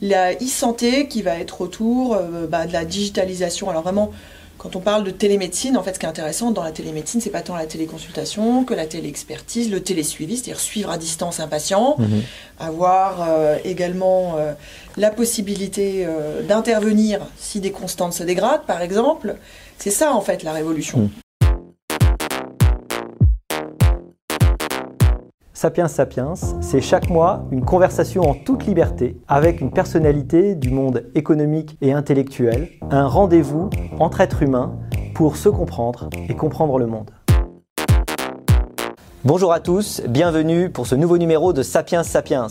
la e-santé qui va être autour bah, de la digitalisation. Alors vraiment, quand on parle de télémédecine, en fait, ce qui est intéressant dans la télémédecine, c'est pas tant la téléconsultation que la téléexpertise, le télésuivi, c'est-à-dire suivre à distance un patient, mhm. avoir euh, également euh, la possibilité euh, d'intervenir si des constantes se dégradent, par exemple. C'est ça, en fait, la révolution. Mhm. Sapiens Sapiens, c'est chaque mois une conversation en toute liberté avec une personnalité du monde économique et intellectuel, un rendez-vous entre êtres humains pour se comprendre et comprendre le monde. Bonjour à tous, bienvenue pour ce nouveau numéro de Sapiens Sapiens.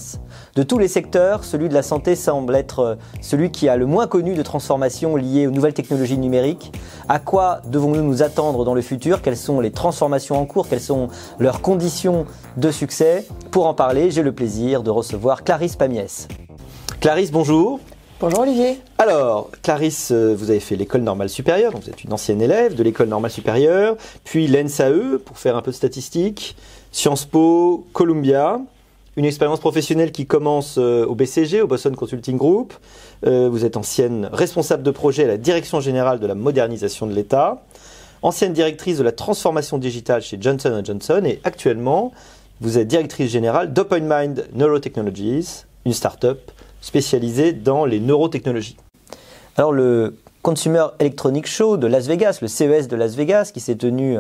De tous les secteurs, celui de la santé semble être euh, celui qui a le moins connu de transformations liées aux nouvelles technologies numériques. À quoi devons-nous nous attendre dans le futur? Quelles sont les transformations en cours? Quelles sont leurs conditions de succès? Pour en parler, j'ai le plaisir de recevoir Clarisse Pamiès. Clarisse, bonjour. Bonjour Olivier. Alors, Clarisse, euh, vous avez fait l'école normale supérieure, donc vous êtes une ancienne élève de l'école normale supérieure, puis l'ENSAE pour faire un peu de statistiques, Sciences Po, Columbia, une expérience professionnelle qui commence euh, au BCG, au Boston Consulting Group. Euh, vous êtes ancienne responsable de projet à la Direction générale de la modernisation de l'État, ancienne directrice de la transformation digitale chez Johnson Johnson et actuellement, vous êtes directrice générale d'OpenMind Neurotechnologies, une start-up spécialisé dans les neurotechnologies. Alors le Consumer Electronic Show de Las Vegas, le CES de Las Vegas, qui s'est tenu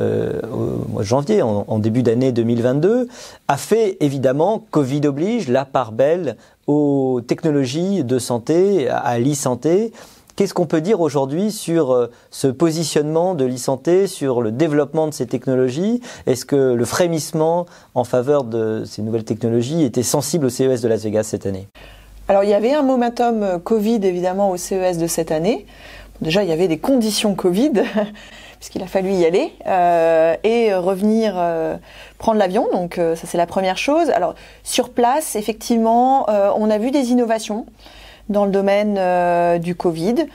euh, au mois de janvier, en, début d'année 2022, a fait évidemment, Covid oblige, la part belle aux technologies de santé, à l'e-santé. Qu'est-ce qu'on peut dire aujourd'hui sur euh, ce positionnement de l'e-santé, sur le développement de ces technologies? Est-ce que le frémissement en faveur de ces nouvelles technologies était sensible au CES de Las Vegas cette année? Alors il y avait un momentum euh, Covid évidemment au CES de cette année. Déjà il y avait des conditions Covid puisqu'il a fallu y aller euh, et revenir euh, prendre l'avion. Donc ça c'est la première chose. Alors sur place effectivement on a vu des innovations dans le domaine du Covid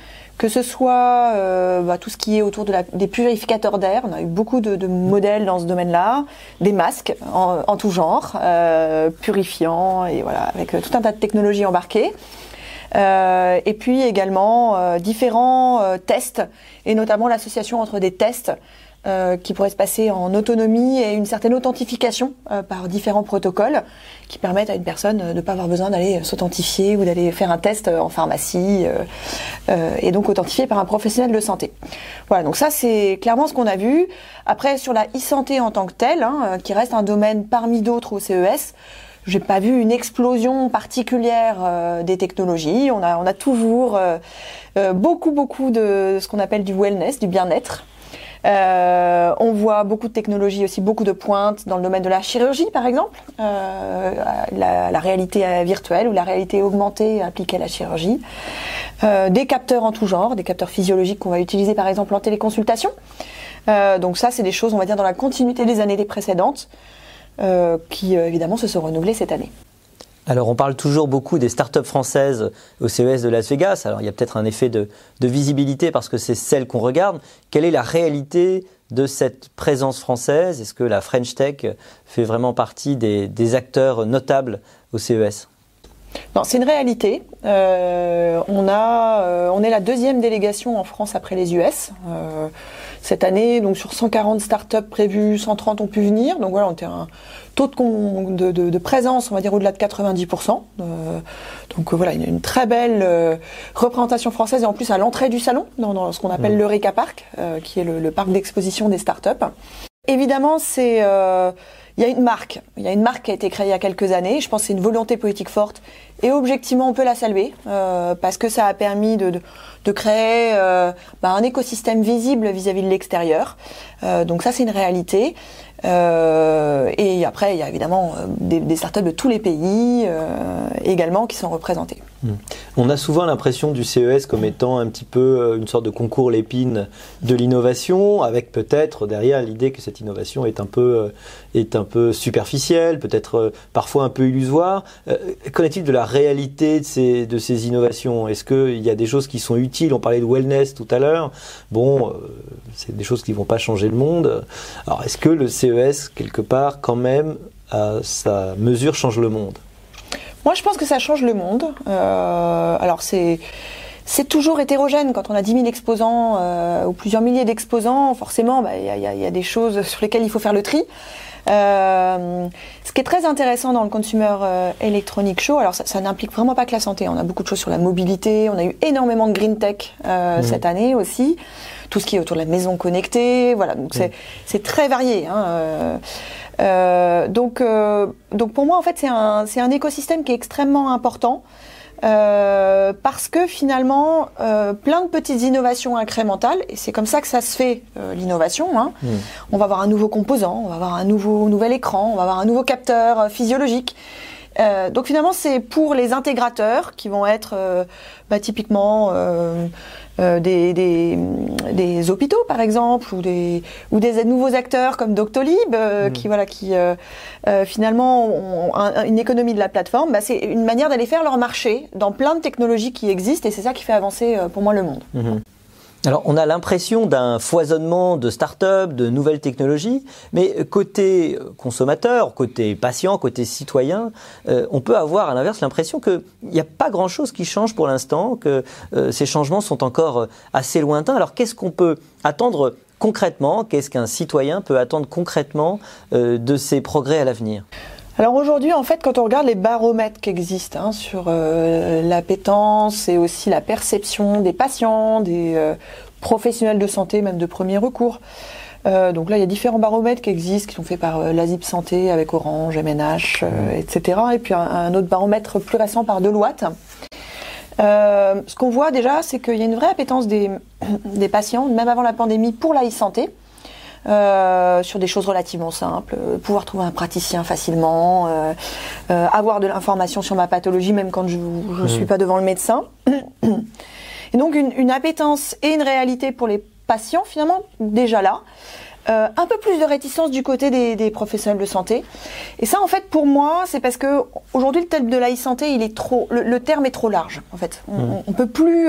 que ce soit euh, bah, tout ce qui est autour des purificateurs d'air, on a eu beaucoup de, de modèles dans ce domaine-là, des masques en, en tout genre, euh, purifiants et voilà, avec euh, tout un tas de technologies embarquées. Euh, et puis également euh, différents tests et notamment l'association entre des tests euh, qui pourrait se passer en autonomie et une certaine authentification euh, par différents protocoles qui permettent à une personne de ne pas avoir besoin d'aller s'authentifier ou d'aller faire un test en pharmacie euh, et donc authentifié par un professionnel de santé. Voilà, donc ça c'est clairement ce qu'on a vu. Après sur la e-santé en tant que telle, hein, qui reste un domaine parmi d'autres au CES, j'ai pas vu une explosion particulière des technologies. On a, on a toujours beaucoup, beaucoup de ce qu'on appelle du wellness, du bien-être. Euh, on voit beaucoup de technologies aussi, beaucoup de pointes dans le domaine de la chirurgie, par exemple, euh, la, réalité virtuelle ou la réalité augmentée appliquée à la chirurgie. Euh, des capteurs en tout genre, des capteurs physiologiques qu'on va utiliser par exemple en téléconsultation. donc ça, c'est des choses, on va dire, dans la continuité des années précédentes, qui évidemment se sont renouvelées cette année. Alors on parle toujours beaucoup des startups françaises au CES de Las Vegas. Alors il y a peut-être un effet de, visibilité parce que c'est celle qu'on regarde. Quelle est la réalité de cette présence française? Est-ce que la French Tech fait vraiment partie des, acteurs notables au CES non, c'est une réalité. Euh, euh, on est la deuxième délégation en France après les US. Euh, cette année, donc sur 140 startups prévues, 130 ont pu venir. Donc voilà, on était un taux de, de, présence, on va dire au-delà de 90%. Euh, donc euh, voilà, une, une très belle euh, représentation française et en plus à l'entrée du salon, dans, ce qu'on appelle mmh. l'Eureka Park, qui est le, parc d'exposition des startups. Évidemment, c'est il y a une marque, il y a une marque qui a été créée il y a quelques années. Je pense que c'est une volonté politique forte et objectivement on peut la saluer parce que ça a permis de, créer bah, un écosystème visible vis-à-vis de l'extérieur. donc ça c'est une réalité. Euh, et après, il y a évidemment euh, des, des startups de tous les pays euh, également qui sont représentés. Hmm. On a souvent l'impression du CES comme étant un petit peu euh, une sorte de concours l'épine de l'innovation, avec peut-être derrière l'idée que cette innovation est un peu, est un peu superficielle, peut-être parfois un peu illusoire. Qu'en est-il de la réalité de ces, de ces innovations? Est-ce qu'il y a des choses qui sont utiles? On parlait de wellness tout à l'heure. Bon, c'est des choses qui ne vont pas changer le monde. Alors, est-ce que le CES, quelque part, quand même, à sa mesure, change le monde? Moi, je pense que ça change le monde. Euh, alors, c'est c'est toujours hétérogène. Quand on a 10 000 exposants euh, ou plusieurs milliers d'exposants, forcément, bah, il bah, y, y, y, a des choses sur lesquelles il faut faire le tri. Euh, ce qui est très intéressant dans le Consumer euh, Electronic Show, alors ça, ça n'implique vraiment pas que la santé. On a beaucoup de choses sur la mobilité. On a eu énormément de green tech euh, mmh. cette année aussi. Tout ce qui est autour de la maison connectée. Voilà, donc mmh. c'est très varié. Hein, euh, donc, euh, donc pour moi, en fait, c'est un, un écosystème qui est extrêmement important. Euh, parce que finalement, euh, plein de petites innovations incrémentales, et c'est comme ça que ça se fait euh, l'innovation. Hein. Mmh. On va avoir un nouveau composant, on va avoir un nouveau nouvel écran, on va avoir un nouveau capteur euh, physiologique. Euh, donc finalement, c'est pour les intégrateurs qui vont être bah, typiquement euh, des, des, des, hôpitaux par exemple ou des ou des nouveaux acteurs comme Doctolib euh, mmh. qui voilà qui euh, euh finalement ont un, une économie de la plateforme bah, c'est une manière d'aller faire leur marché dans plein de technologies qui existent et c'est ça qui fait avancer pour moi le monde. Mmh. Alors, on a l'impression d'un foisonnement de start-up, de nouvelles technologies, mais côté consommateur, côté patient, côté citoyen, euh, on peut avoir à l'inverse l'impression qu'il n'y a pas grand-chose qui change pour l'instant, que euh, ces changements sont encore assez lointains. Alors, qu'est-ce qu'on peut attendre concrètement? Qu'est-ce qu'un citoyen peut attendre concrètement euh, de ces progrès à l'avenir? Alors aujourd'hui, en fait, quand on regarde les baromètres qui existent hein, sur euh, l'appétence et aussi la perception des patients, des euh, professionnels de santé, même de premier recours, euh, donc là, il y a différents baromètres qui existent, qui sont faits par euh, l'ASIP Santé avec Orange, MNH, euh, etc. Et puis un, un, autre baromètre plus récent par Deloitte. Euh, ce qu'on voit déjà, c'est qu'il y a une vraie appétence des, des patients, même avant la pandémie, pour la e-santé. Euh, sur des choses relativement simples, euh, pouvoir trouver un praticien facilement, euh, euh avoir de l'information sur ma pathologie même quand je ne suis pas devant le médecin. Et donc une, une, appétence et une réalité pour les patients finalement déjà là. Euh, un peu plus de réticence du côté des, des, professionnels de santé. Et ça, en fait, pour moi, c'est parce que aujourd'hui, le thème de la e-santé, il est trop, le, le, terme est trop large. En fait, on, mmh. on peut plus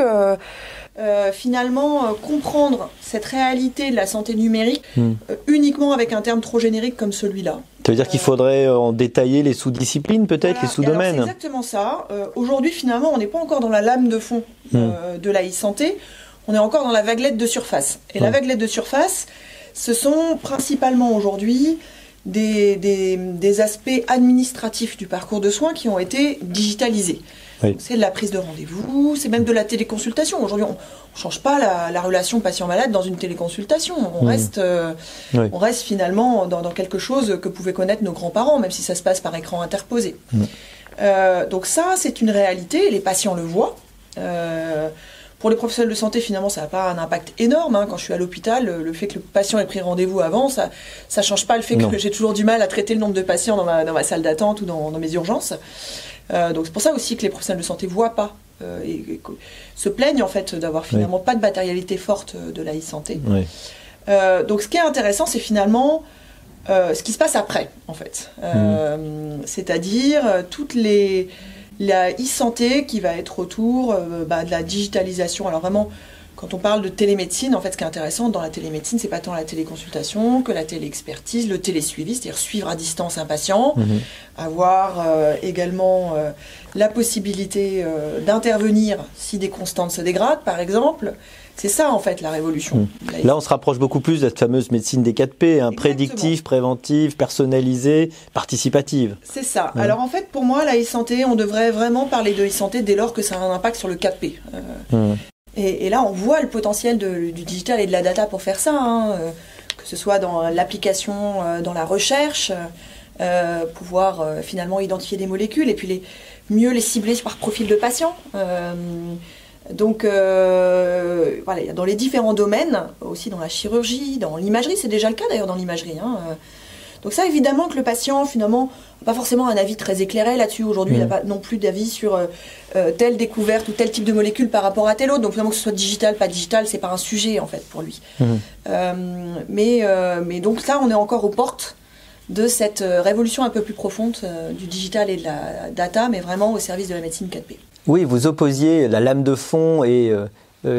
euh, euh, finalement euh, comprendre cette réalité de la santé numérique mmh. uniquement avec un terme trop générique comme celui-là. Ça veut dire qu'il faudrait en détailler les sous-disciplines, peut-être, voilà. les sous-domaines. C'est exactement ça. aujourd'hui, finalement, on n'est pas encore dans la lame de fond mmh. de la e-santé. On est encore dans la vaguelette de surface. Et la vaguelette de surface, ce sont principalement aujourd'hui des, des, des, aspects administratifs du parcours de soins qui ont été digitalisés. Oui. C'est de la prise de rendez-vous, c'est même de la téléconsultation. Aujourd'hui, on ne change pas la, la relation patient-malade dans une téléconsultation. On, mmh. reste, euh, oui. on reste finalement dans, dans, quelque chose que pouvaient connaître nos grands-parents, même si ça se passe par écran interposé. Mmh. Euh, donc ça, c'est une réalité, les patients le voient. Euh, pour les professionnels de santé, finalement, ça n'a pas un impact énorme. Hein. Quand je suis à l'hôpital, le fait que le patient ait pris rendez-vous avant, ça ne change pas le fait non. que j'ai toujours du mal à traiter le nombre de patients dans ma, dans ma salle d'attente ou dans, dans, mes urgences. Euh, donc c'est pour ça aussi que les professionnels de santé ne voient pas euh, et, et, se plaignent en fait d'avoir finalement oui. pas de matérialité forte de la e-santé. Oui. Euh, donc ce qui est intéressant, c'est finalement euh, ce qui se passe après, en fait. Mmh. C'est-à-dire toutes les la e-santé qui va être autour euh, bah, de la digitalisation. Alors vraiment, quand on parle de télémédecine, en fait, ce qui est intéressant dans la télémédecine, c'est pas tant la téléconsultation que la téléexpertise, le télésuivi, c'est-à-dire suivre à distance un patient, mmh. avoir euh, également euh, la possibilité euh, d'intervenir si des constantes se dégradent, par exemple. C'est ça en fait la révolution. Mmh. Là, on se rapproche beaucoup plus de cette fameuse médecine des 4P, hein, prédictive, préventive, personnalisée, participative. C'est ça. Mmh. Alors en fait, pour moi, la e-santé, on devrait vraiment parler de e-santé dès lors que ça a un impact sur le 4P. Et, là, on voit le potentiel du digital et de la data pour faire ça, hein, euh, que ce soit dans l'application, euh, dans la recherche, euh, pouvoir finalement identifier des molécules et puis les, mieux les cibler par profil de patient. Donc voilà, dans les différents domaines, aussi dans la chirurgie, dans l'imagerie, c'est déjà le cas d'ailleurs dans l'imagerie. Hein. Donc ça, évidemment que le patient, finalement, n'a pas forcément un avis très éclairé là-dessus. Aujourd'hui, mmh. il n'a pas non plus d'avis sur euh, telle découverte ou tel type de molécule par rapport à tel autre. Donc finalement, que ce soit digital, pas digital, c'est pas un sujet en fait pour lui. Mmh. Euh, mais, euh, mais donc là, on est encore aux portes de cette euh, révolution un peu plus profonde euh, du digital et de la data, mais vraiment au service de la médecine 4P. Oui, vous opposiez la lame de fond et euh,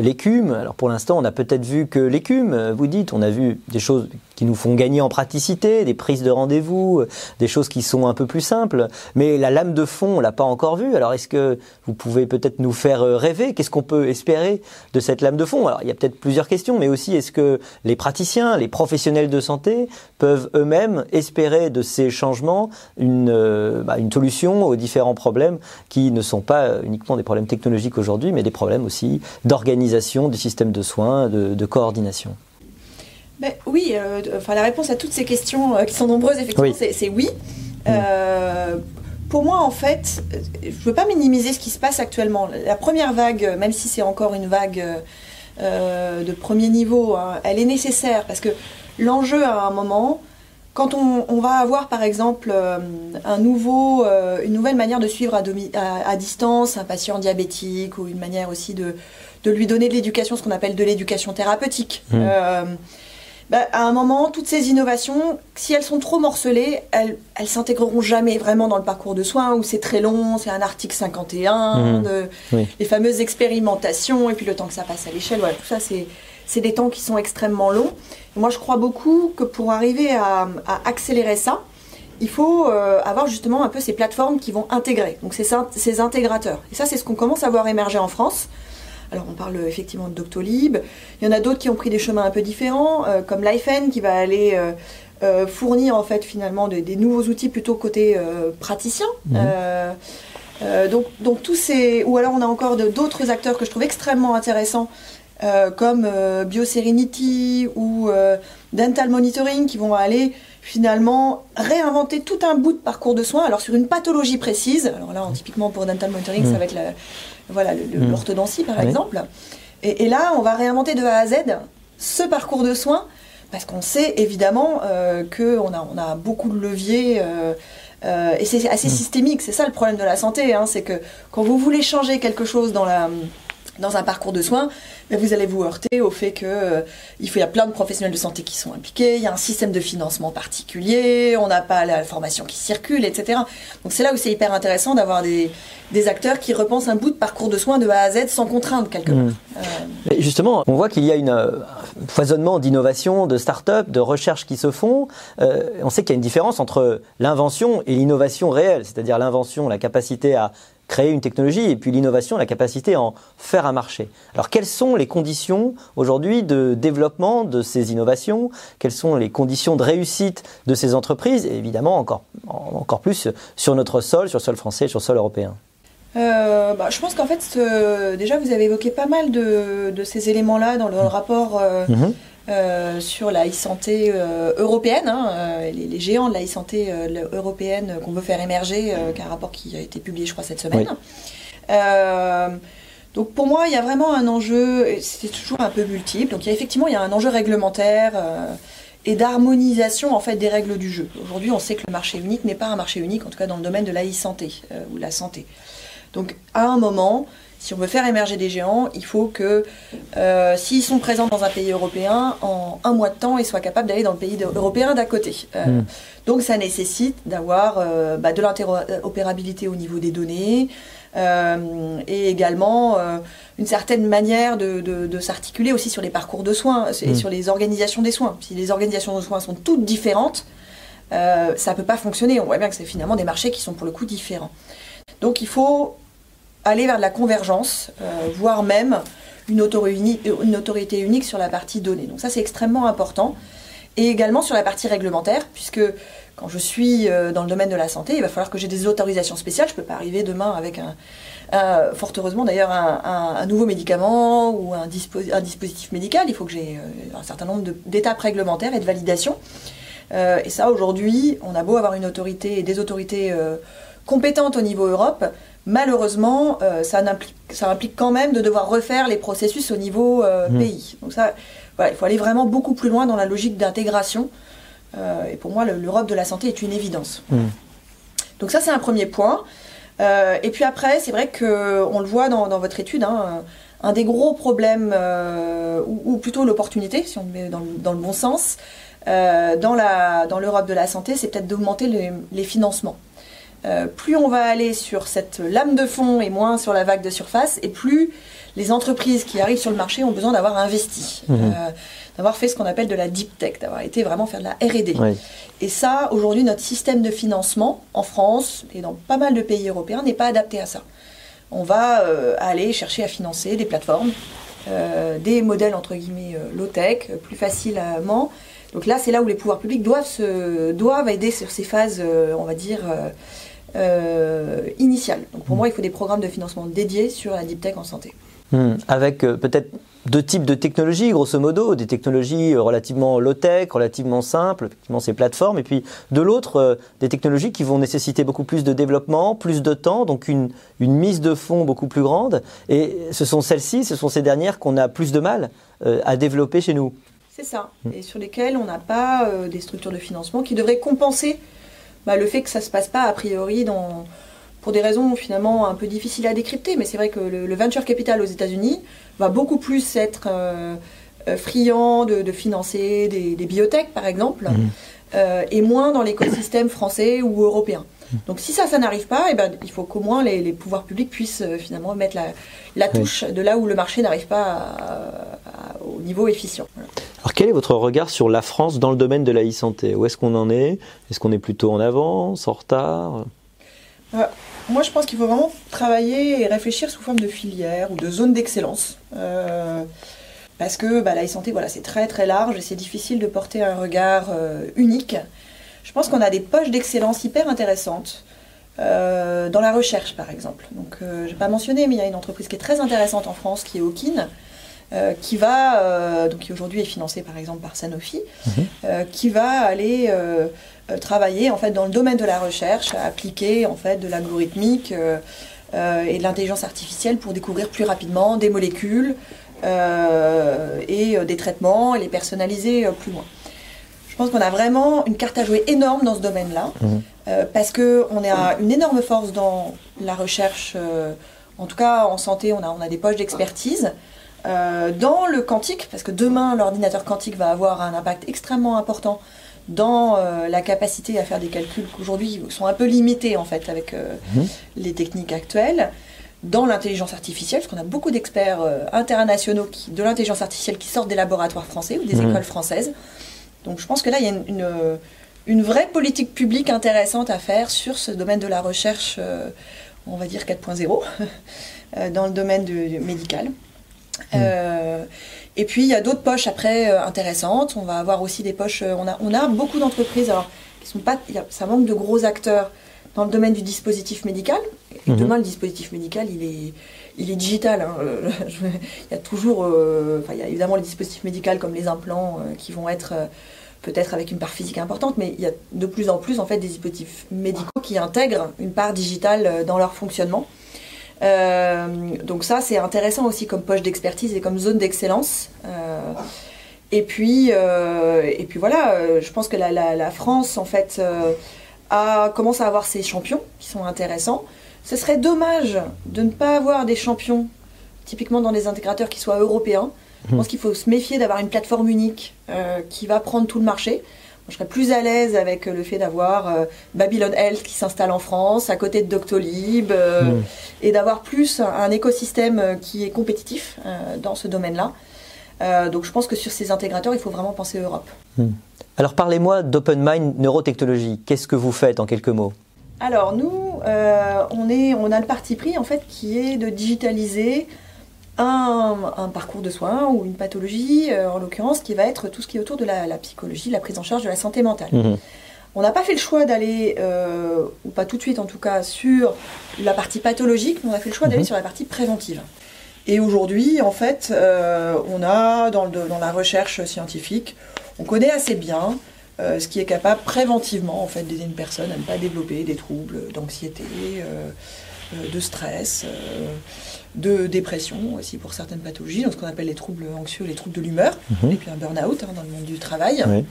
l'écume. Alors pour l'instant, on a peut-être vu que l'écume, vous dites, on a vu des choses qui nous font gagner en praticité, des prises de rendez-vous, euh, des choses qui sont un peu plus simples. Mais la lame de fond, on l'a pas encore vue. Alors est-ce que vous pouvez peut-être nous faire euh, rêver? Qu'est-ce qu'on peut espérer de cette lame de fond? Alors il y a peut-être plusieurs questions, mais aussi est-ce que les praticiens, les professionnels de santé peuvent eux-mêmes espérer de ces changements une, euh, bah, solution aux différents problèmes qui ne sont pas uniquement des problèmes technologiques aujourd'hui, mais des problèmes aussi d'organisation du système de soins, de coordination? Oui, euh, enfin, la réponse à toutes ces questions, euh, qui sont nombreuses, effectivement, c'est oui. Euh, pour moi, en fait, je ne veux pas minimiser ce qui se passe actuellement. La première vague, même si c'est encore une vague de premier niveau, hein, elle est nécessaire parce que l'enjeu à un moment, quand on, va avoir par exemple un nouveau, une nouvelle manière de suivre à, distance un patient diabétique ou une manière aussi de, lui donner de l'éducation, ce qu'on appelle de l'éducation thérapeutique. Mm. Bah, à un moment, toutes ces innovations, si elles sont trop morcelées, elles, elles s'intégreront jamais vraiment dans le parcours de soins où c'est très long, c'est un article 51, mmh. les fameuses expérimentations, et puis le temps que ça passe à l'échelle, voilà, tout ça, c'est des temps qui sont extrêmement longs. moi, je crois beaucoup que pour arriver à, accélérer ça, il faut euh, avoir justement un peu ces plateformes qui vont intégrer, donc ces, ces intégrateurs. Et ça, c'est ce qu'on commence à voir émerger en France. Alors on parle effectivement de Doctolib. Il y en a d'autres qui ont pris des chemins un peu différents, euh, comme Lifen qui va aller euh, euh, fournir en fait finalement des nouveaux outils plutôt côté praticien. Mhm. donc, donc tous ces ou alors on a encore d'autres acteurs que je trouve extrêmement intéressants comme BioSerenity ou Dental Monitoring qui vont aller finalement réinventer tout un bout de parcours de soins alors sur une pathologie précise alors là typiquement pour dental monitoring ça mhm. va être la, voilà, hmm. l'orthodontie par exemple. Et, là, on va réinventer de A à Z ce parcours de soins parce qu'on sait évidemment euh, qu'on a, on a beaucoup de leviers. Euh, euh, et c'est assez systémique, c'est ça le problème de la santé, hein, c'est que quand vous voulez changer quelque chose dans, la, dans un parcours de soins, mais vous allez vous heurter au fait que euh, il, faut, y a plein de professionnels de santé qui sont impliqués, il y a un système de financement particulier, on n'a pas la formation qui circule, etc. Donc c'est là où c'est hyper intéressant d'avoir des, des, acteurs qui repensent un bout de parcours de soins de A à Z sans contrainte quelque part. Mmh. Euh, justement, on voit qu'il y a une, un foisonnement d'innovation, de start-up, de recherches qui se font. Euh, on sait qu'il y a une différence entre l'invention et l'innovation réelle, c'est-à-dire l'invention, la capacité à créer une technologie et puis l'innovation, la capacité à en faire un marché. Alors quelles sont les conditions aujourd'hui de développement de ces innovations? Quelles sont les conditions de réussite de ces entreprises? Et évidemment encore, encore plus sur notre sol, sur le sol français, sur le sol européen euh, bah, je pense qu'en fait, déjà, vous avez évoqué pas mal de, ces éléments-là dans le, rapport euh, mmh. Euh, sur la e-santé euh, européenne, hein, euh, les, géants de la e-santé européenne qu'on veut faire émerger, qu'un rapport qui a été publié, je crois, cette semaine. donc pour moi, il y a vraiment un enjeu, c'est toujours un peu multiple. Donc il y a effectivement il y a un enjeu réglementaire et d'harmonisation en fait des règles du jeu. Aujourd'hui, on sait que le marché unique n'est pas un marché unique, en tout cas dans le domaine de la e-santé ou la santé. Donc à un moment, si on veut faire émerger des géants, il faut que euh, s'ils sont présents dans un pays européen, en un mois de temps, ils soient capables d'aller dans le pays européen d'à côté. Euh, hmm. Donc ça nécessite d'avoir euh, bah, de l'interopérabilité au niveau des données et également une certaine manière de, s'articuler aussi sur les parcours de soins et hmm. sur les organisations des soins. Si les organisations de soins sont toutes différentes, ça ne peut pas fonctionner. On voit bien que c'est finalement des marchés qui sont pour le coup différents. Donc il faut aller vers de la convergence, euh, voire même une, autorité unique sur la partie donnée. Donc ça, c'est extrêmement important. Et également sur la partie réglementaire, puisque quand je suis euh, dans le domaine de la santé, il va falloir que j'ai des autorisations spéciales. Je ne peux pas arriver demain avec un, fort heureusement d'ailleurs, un, nouveau médicament ou un, dispositif médical. Il faut que j'ai euh, un certain nombre d'étapes réglementaires et de validations. et ça, aujourd'hui, on a beau avoir une autorité et des autorités compétentes au niveau Europe, malheureusement, euh, ça, implique, ça, implique, quand même de devoir refaire les processus au niveau euh, mmh. pays. Donc ça, voilà, il faut aller vraiment beaucoup plus loin dans la logique d'intégration. Euh, et pour moi, l'Europe de la santé est une évidence. Mmh. Donc ça, c'est un premier point. et puis après, c'est vrai qu'on le voit dans, votre étude, hein, un des gros problèmes, ou, plutôt l'opportunité, si on le met dans, le bon sens, dans l'Europe dans de la santé, c'est peut-être d'augmenter les, les, financements. Euh, plus on va aller sur cette lame de fond et moins sur la vague de surface, et plus les entreprises qui arrivent sur le marché ont besoin d'avoir investi, Mhm. euh, d'avoir fait ce qu'on appelle de la deep tech, d'avoir été vraiment faire de la R&D. Oui. Et ça, aujourd'hui, notre système de financement en France et dans pas mal de pays européens n'est pas adapté à ça. On va euh, aller chercher à financer des plateformes, des modèles entre guillemets low-tech, plus facilement. Donc là, c'est là où les pouvoirs publics doivent, se, doivent aider sur ces phases, on va dire, euh, initiales. Donc pour moi, il faut des programmes de financement dédiés sur la deep tech en santé. Hmm. Avec euh, peut-être deux types de technologies, grosso modo, des technologies euh, relativement low-tech, relativement simples, effectivement ces plateformes, et puis de l'autre, euh, des technologies qui vont nécessiter beaucoup plus de développement, plus de temps, donc une, une mise de fonds beaucoup plus grande. Et ce sont celles-ci, ce sont ces dernières qu'on a plus de mal euh, à développer chez nous. C'est ça. Et sur lesquels on n'a pas euh, des structures de financement qui devraient compenser bah, le fait que ça se passe pas a priori dans, pour des raisons finalement un peu difficiles à décrypter. Mais c'est vrai que le, le venture capital aux États-Unis va beaucoup plus être euh, euh, friand de, de financer des, des biotech, par exemple, euh, et moins dans l'écosystème français ou européen. Donc si ça, ça n'arrive pas, eh ben, il faut qu'au moins les, les pouvoirs publics puissent euh, finalement mettre la, la touche de là où le marché n'arrive pas à- à- au niveau efficient. Voilà. Alors quel est votre regard sur la France dans le domaine de la e-santé? Où est-ce qu'on en est? Est-ce qu'on est plutôt en avance, en retard? Moi, je pense qu'il faut vraiment travailler et réfléchir sous forme de filière ou de zone d'excellence. Euh, parce que bah, la e-santé, voilà, c'est très très large et c'est difficile de porter un regard euh, unique. Je pense qu'on a des poches d'excellence hyper intéressantes. euh, dans la recherche, par exemple. Donc, euh, n'ai pas mentionné, mais il y a une entreprise qui est très intéressante en France, qui est Okin, euh, qui va, euh, donc qui aujourd'hui est financée par exemple par Sanofi, euh, qui va aller travailler en fait dans le domaine de la recherche, appliquer en fait de l'algorithmique et de l'intelligence artificielle pour découvrir plus rapidement des molécules et des traitements et les personnaliser plus loin. Je pense qu'on a vraiment une carte à jouer énorme dans ce domaine-là, Mhm. euh, parce qu'on a une énorme force dans la recherche, en tout cas en santé, on a, on a des poches d'expertise. Euh, dans le quantique, parce que demain l'ordinateur quantique va avoir un impact extrêmement important dans euh, la capacité à faire des calculs qu'aujourd'hui sont un peu limités en fait avec euh, Mhm. les techniques actuelles. Dans l'intelligence artificielle, parce qu'on a beaucoup d'experts internationaux qui, de l'intelligence artificielle qui sortent des laboratoires français ou des Mhm. écoles françaises. Donc je pense que là, il y a une, une, une vraie politique publique intéressante à faire sur ce domaine de la recherche, on va dire 4.0, euh, dans le domaine du, du médical. Euh, et puis il y a d'autres poches après euh, intéressantes. On va avoir aussi des poches. euh, on, a, on a beaucoup d'entreprises alors qui sont pas. a- ça manque de gros acteurs dans le domaine du dispositif médical. Et demain, le dispositif médical, il est, il est digital. hein. Il y a toujours. euh, enfin, il y a évidemment les dispositifs médicaux comme les implants euh, qui vont être euh, peut-être avec une part physique importante, mais il y a de plus en plus en fait des dispositifs médicaux qui intègrent une part digitale dans leur fonctionnement. Euh, donc ça, c'est intéressant aussi comme poche d'expertise et comme zone d'excellence. Euh, et puis, euh, et puis voilà, je pense que la, la- la France, en fait, a, commence à avoir ses champions qui sont intéressants. Ce serait dommage de ne pas avoir des champions, typiquement dans des intégrateurs qui soient européens. Je pense qu'il faut se méfier d'avoir une plateforme unique qui va prendre tout le marché. Je serais plus à l'aise avec le fait d'avoir euh, Babylon Health qui s'installe en France, à côté de Doctolib, euh, Mm. et d'avoir plus un, un écosystème euh, qui est compétitif euh, dans ce domaine-là. Donc je pense que sur ces intégrateurs, il faut vraiment penser Europe. Alors parlez-moi d'Open Mind Neurotechnologie. Qu'est-ce que vous faites en quelques mots? Alors nous, on, est, on a le parti pris en fait qui est de digitaliser un, un parcours de soins ou une pathologie, euh, en l'occurrence, qui va être tout ce qui est autour de la, la psychologie, la prise en charge de la santé mentale. Mhm. On n'a pas fait le choix d'aller, euh, ou pas tout de suite en tout cas, sur la partie pathologique, mais on a fait le choix d'aller Mhm. sur la partie préventive. Et aujourd'hui, en fait, euh, on a dans, le- dans la recherche scientifique, on connaît assez bien ce qui est capable préventivement en fait d'aider une personne à ne pas développer des troubles d'anxiété, de stress, de dépression aussi pour certaines pathologies, donc ce qu'on appelle les troubles anxieux, les troubles de l'humeur, Mhm. et puis un burn-out hein, dans le monde du travail. Oui.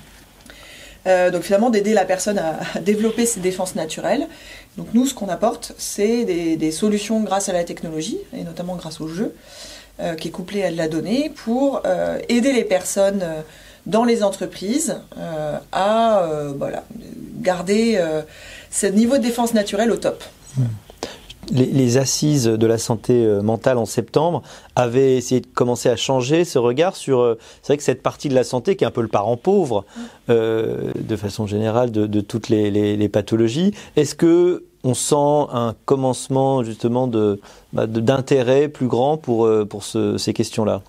Euh, donc finalement d'aider la personne à, à développer ses défenses naturelles. Donc nous, ce qu'on apporte, c'est des, des solutions grâce à la technologie, et notamment grâce au jeu, euh, qui est couplé à de la donnée, pour euh, aider les personnes dans les entreprises à voilà, garder ce niveau de défense naturelle au top. Les, assises de la santé mentale en septembre avaient essayé de commencer à changer ce regard sur. c'est vrai que cette partie de la santé qui est un peu le parent pauvre, de façon générale, de, toutes les, les pathologies. Est-ce que on sent un commencement justement bah, d'intérêt plus grand pour, euh, ces questions-là?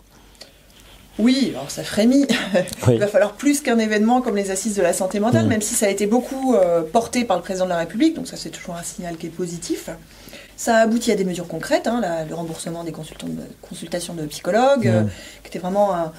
Oui, alors ça frémit. Il va falloir plus qu'un événement comme les assises de la santé mentale, mmh. même si ça a été beaucoup euh, porté par le président de la République, donc ça c'est toujours un signal qui est positif. Ça a abouti à des mesures concrètes, hein, le remboursement des consultations de psychologues, mmh. euh, qui était vraiment un,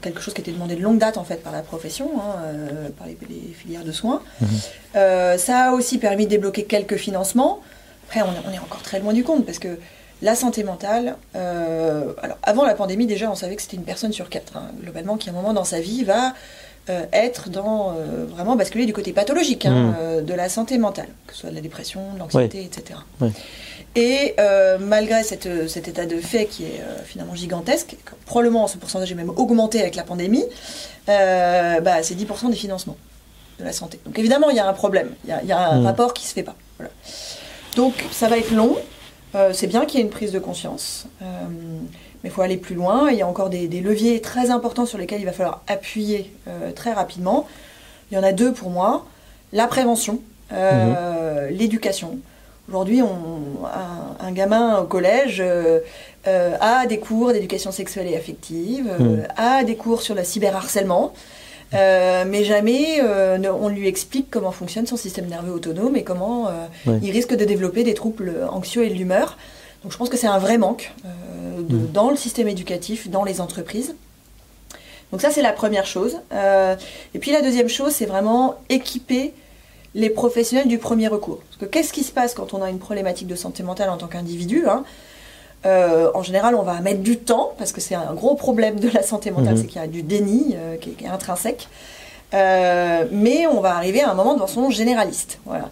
quelque chose qui était demandé de longue date en fait par la profession, hein, euh, par les, filières de soins. Mhm. Euh, ça a aussi permis de débloquer quelques financements. Après, on, est encore très loin du compte parce que la santé mentale, euh, alors avant la pandémie déjà, on savait que c'était une personne sur quatre, hein, globalement, qui à un moment dans sa vie va être dans vraiment basculer du côté pathologique hein, mhm. de la santé mentale, que ce soit de la dépression, de l'anxiété, etc. Et euh, malgré cette, cet état de fait qui est euh, finalement gigantesque, probablement ce pourcentage est même augmenté avec la pandémie, euh, bah, c'est 10% des financements de la santé. Donc évidemment, il y a un problème, il y a, un mmh. rapport qui ne se fait pas. Donc ça va être long, c'est bien qu'il y ait une prise de conscience, mais il faut aller plus loin, il y a encore des, leviers très importants sur lesquels il va falloir appuyer très rapidement. Il y en a deux pour moi, la prévention, mmh. l'éducation. Aujourd'hui, un, un, gamin au collège euh, euh, a des cours d'éducation sexuelle et affective, euh, hmm. a des cours sur le cyberharcèlement, mais jamais on lui explique comment fonctionne son système nerveux autonome et comment il risque de développer des troubles anxieux et de l'humeur. Donc je pense que c'est un vrai manque hmm. dans le système éducatif, dans les entreprises. Donc ça, c'est la première chose. et puis la deuxième chose, c'est vraiment équiper les professionnels du premier recours. Parce que qu'est-ce qui se passe quand on a une problématique de santé mentale en tant qu'individu hein? Euh, en général, on va mettre du temps, parce que c'est un gros problème de la santé mentale, mhm. c'est qu'il y a du déni euh, qui, est, intrinsèque. Euh, mais on va arriver à un moment devant son généraliste. Voilà.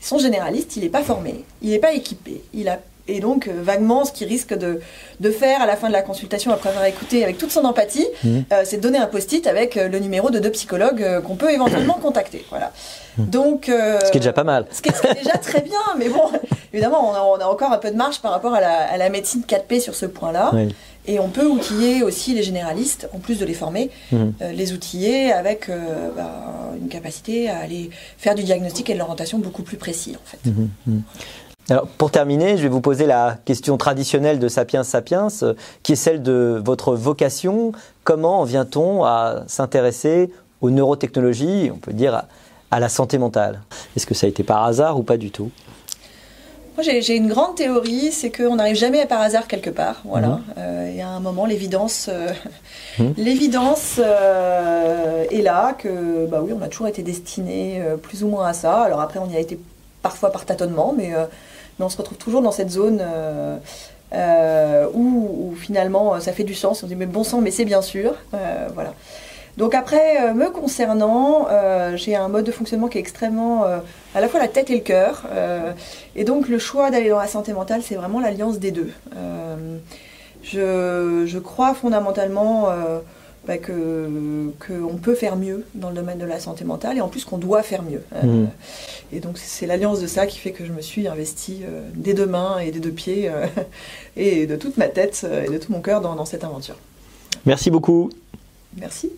Son généraliste, il n'est pas formé, il n'est pas équipé, il a et donc, euh, vaguement, ce qu'il risque de, de, faire à la fin de la consultation, après avoir écouté avec toute son empathie, mhm. euh, c'est de donner un post-it avec euh, le numéro de deux psychologues qu'on peut éventuellement contacter. Voilà. Mhm. Donc, ce qui est déjà pas mal. Ce qui est, déjà très bien, mais bon, évidemment, on a, on a, encore un peu de marge par rapport à la, à la médecine 4P sur ce point-là. Et on peut outiller aussi les généralistes, en plus de les former, les outiller avec bah, une capacité à aller faire du diagnostic et de l'orientation beaucoup plus précis, en fait. Alors, pour terminer, je vais vous poser la question traditionnelle de Sapiens Sapiens, euh, qui est celle de votre vocation. Comment vient-on à s'intéresser aux neurotechnologies, on peut dire à, la santé mentale? Est-ce que ça a été par hasard ou pas du tout? Moi, j'ai une grande théorie, c'est qu'on n'arrive jamais par hasard quelque part. Voilà. Mhm. Euh, il y a un moment, l'évidence, euh, mhm. l'évidence est là que, bah oui, on a toujours été destiné plus ou moins à ça. Alors après, on y a été parfois par tâtonnement, mais mais on se retrouve toujours dans cette zone euh, euh, où, finalement ça fait du sens. On dit mais bon sang, mais c'est bien sûr. Euh, voilà. Donc après, me concernant, j'ai un mode de fonctionnement qui est extrêmement à la fois la tête et le cœur. et donc le choix d'aller dans la santé mentale, c'est vraiment l'alliance des deux. Je, je, crois fondamentalement bah, que qu'on peut faire mieux dans le domaine de la santé mentale et en plus qu'on doit faire mieux. Euh, mmh. et donc c'est l'alliance de ça qui fait que je me suis investie euh, des deux mains et des deux pieds euh, et de toute ma tête et de tout mon cœur dans, dans cette aventure. Merci beaucoup. Merci.